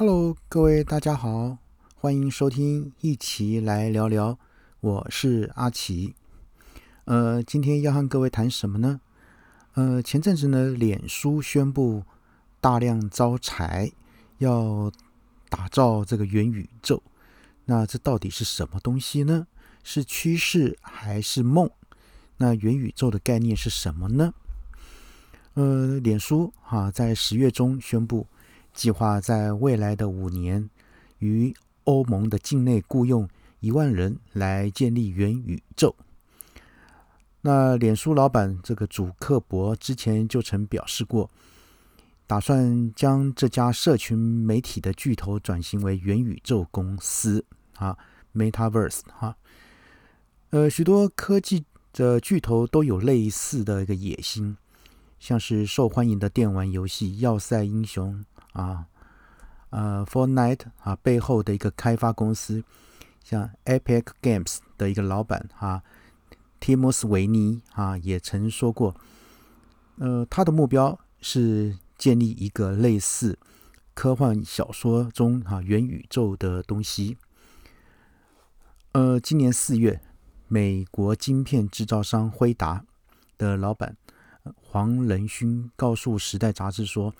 Hello，各位大家好，欢迎收听，一起来聊聊。我是阿奇。呃，今天要和各位谈什么呢？呃，前阵子呢，脸书宣布大量招财，要打造这个元宇宙。那这到底是什么东西呢？是趋势还是梦？那元宇宙的概念是什么呢？呃，脸书哈在十月中宣布。计划在未来的五年，于欧盟的境内雇佣一万人来建立元宇宙。那脸书老板这个祖克伯之前就曾表示过，打算将这家社群媒体的巨头转型为元宇宙公司啊，Metaverse 哈。呃，许多科技的巨头都有类似的一个野心，像是受欢迎的电玩游戏《要塞英雄》。啊，呃，Fortnite 啊，背后的一个开发公司，像 Epic Games 的一个老板哈，Timos 维尼啊，也曾说过，呃，他的目标是建立一个类似科幻小说中哈元宇宙的东西。呃，今年四月，美国晶片制造商辉达的老板黄仁勋告诉《时代》杂志说，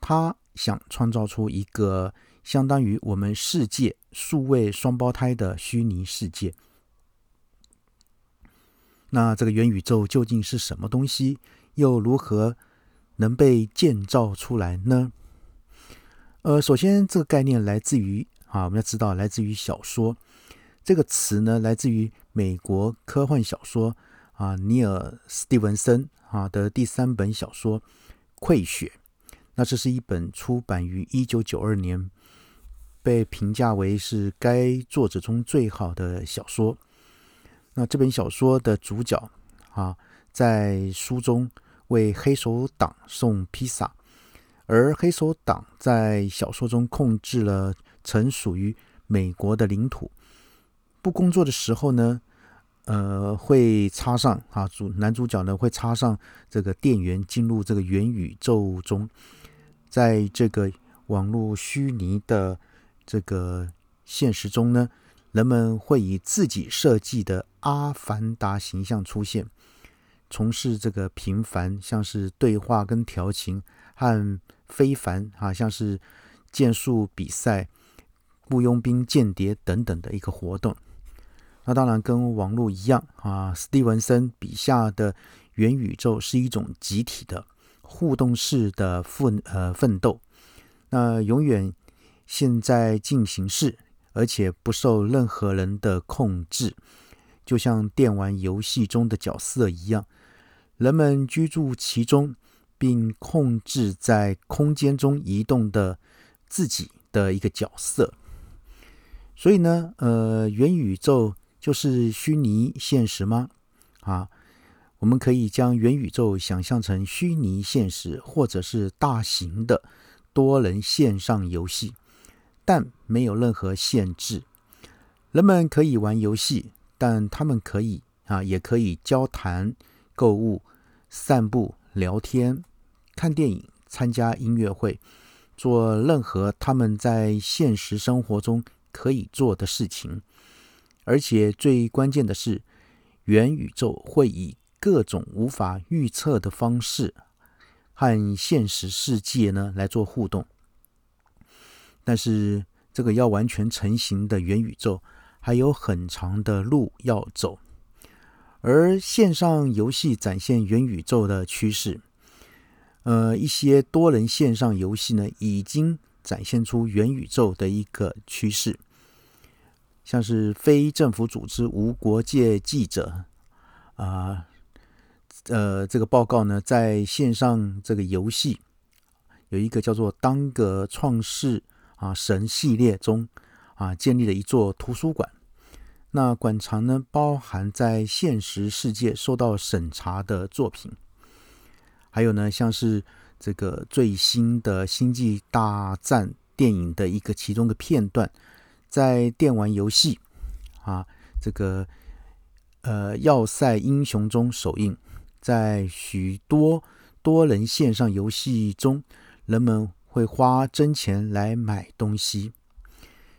他。想创造出一个相当于我们世界数位双胞胎的虚拟世界。那这个元宇宙究竟是什么东西？又如何能被建造出来呢？呃，首先这个概念来自于啊，我们要知道来自于小说这个词呢，来自于美国科幻小说啊，尼尔·斯蒂文森啊的第三本小说《溃血》。那这是一本出版于一九九二年，被评价为是该作者中最好的小说。那这本小说的主角啊，在书中为黑手党送披萨，而黑手党在小说中控制了曾属于美国的领土。不工作的时候呢，呃，会插上啊主男主角呢会插上这个电源进入这个元宇宙中。在这个网络虚拟的这个现实中呢，人们会以自己设计的阿凡达形象出现，从事这个平凡，像是对话跟调情，和非凡啊，像是剑术比赛、雇佣兵、间谍等等的一个活动。那当然跟网络一样啊，史蒂文森笔下的元宇宙是一种集体的。互动式的奋呃奋斗，那永远现在进行式，而且不受任何人的控制，就像电玩游戏中的角色一样，人们居住其中，并控制在空间中移动的自己的一个角色。所以呢，呃，元宇宙就是虚拟现实吗？啊？我们可以将元宇宙想象成虚拟现实，或者是大型的多人线上游戏，但没有任何限制。人们可以玩游戏，但他们可以啊，也可以交谈、购物、散步、聊天、看电影、参加音乐会，做任何他们在现实生活中可以做的事情。而且最关键的是，元宇宙会以各种无法预测的方式和现实世界呢来做互动，但是这个要完全成型的元宇宙还有很长的路要走。而线上游戏展现元宇宙的趋势，呃，一些多人线上游戏呢已经展现出元宇宙的一个趋势，像是非政府组织无国界记者啊。呃这个报告呢，在线上这个游戏有一个叫做《当个创世啊神》系列中啊，建立了一座图书馆。那馆藏呢，包含在现实世界受到审查的作品，还有呢，像是这个最新的《星际大战》电影的一个其中的片段，在电玩游戏啊，这个呃《要塞英雄》中首映。在许多多人线上游戏中，人们会花真钱来买东西。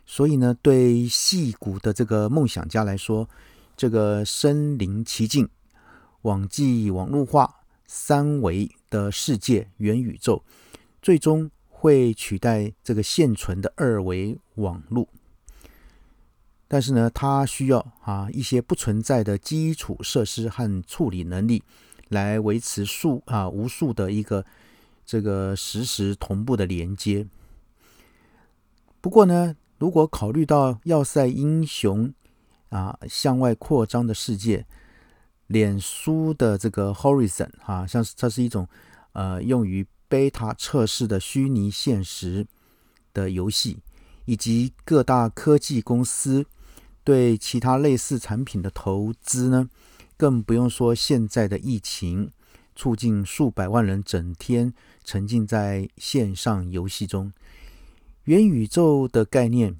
所以呢，对戏骨的这个梦想家来说，这个身临其境、网际网络化、三维的世界元宇宙，最终会取代这个现存的二维网络。但是呢，它需要啊一些不存在的基础设施和处理能力，来维持数啊无数的一个这个实时同步的连接。不过呢，如果考虑到要塞英雄啊向外扩张的世界，脸书的这个 Horizon 啊，像是它是一种呃用于 beta 测试的虚拟现实的游戏，以及各大科技公司。对其他类似产品的投资呢，更不用说现在的疫情，促进数百万人整天沉浸在线上游戏中。元宇宙的概念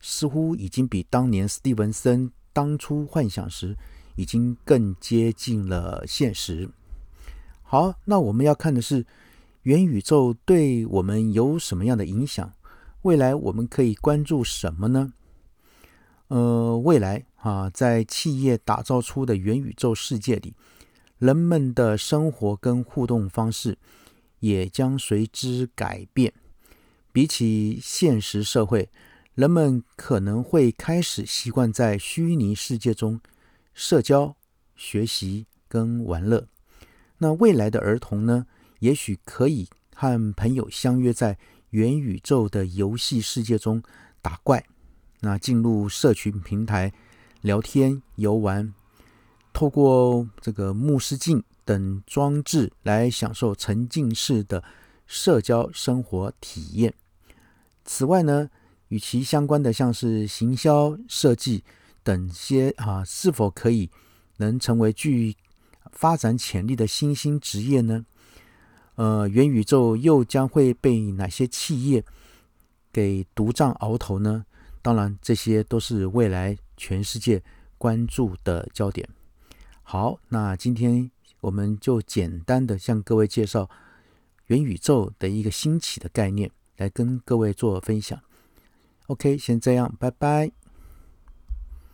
似乎已经比当年斯蒂文森当初幻想时，已经更接近了现实。好，那我们要看的是元宇宙对我们有什么样的影响？未来我们可以关注什么呢？呃，未来啊，在企业打造出的元宇宙世界里，人们的生活跟互动方式也将随之改变。比起现实社会，人们可能会开始习惯在虚拟世界中社交、学习跟玩乐。那未来的儿童呢，也许可以和朋友相约在元宇宙的游戏世界中打怪。那进入社群平台聊天游玩，透过这个目视镜等装置来享受沉浸式的社交生活体验。此外呢，与其相关的像是行销设计等些啊，是否可以能成为具发展潜力的新兴职业呢？呃，元宇宙又将会被哪些企业给独占鳌头呢？当然，这些都是未来全世界关注的焦点。好，那今天我们就简单的向各位介绍元宇宙的一个兴起的概念，来跟各位做分享。OK，先这样，拜拜。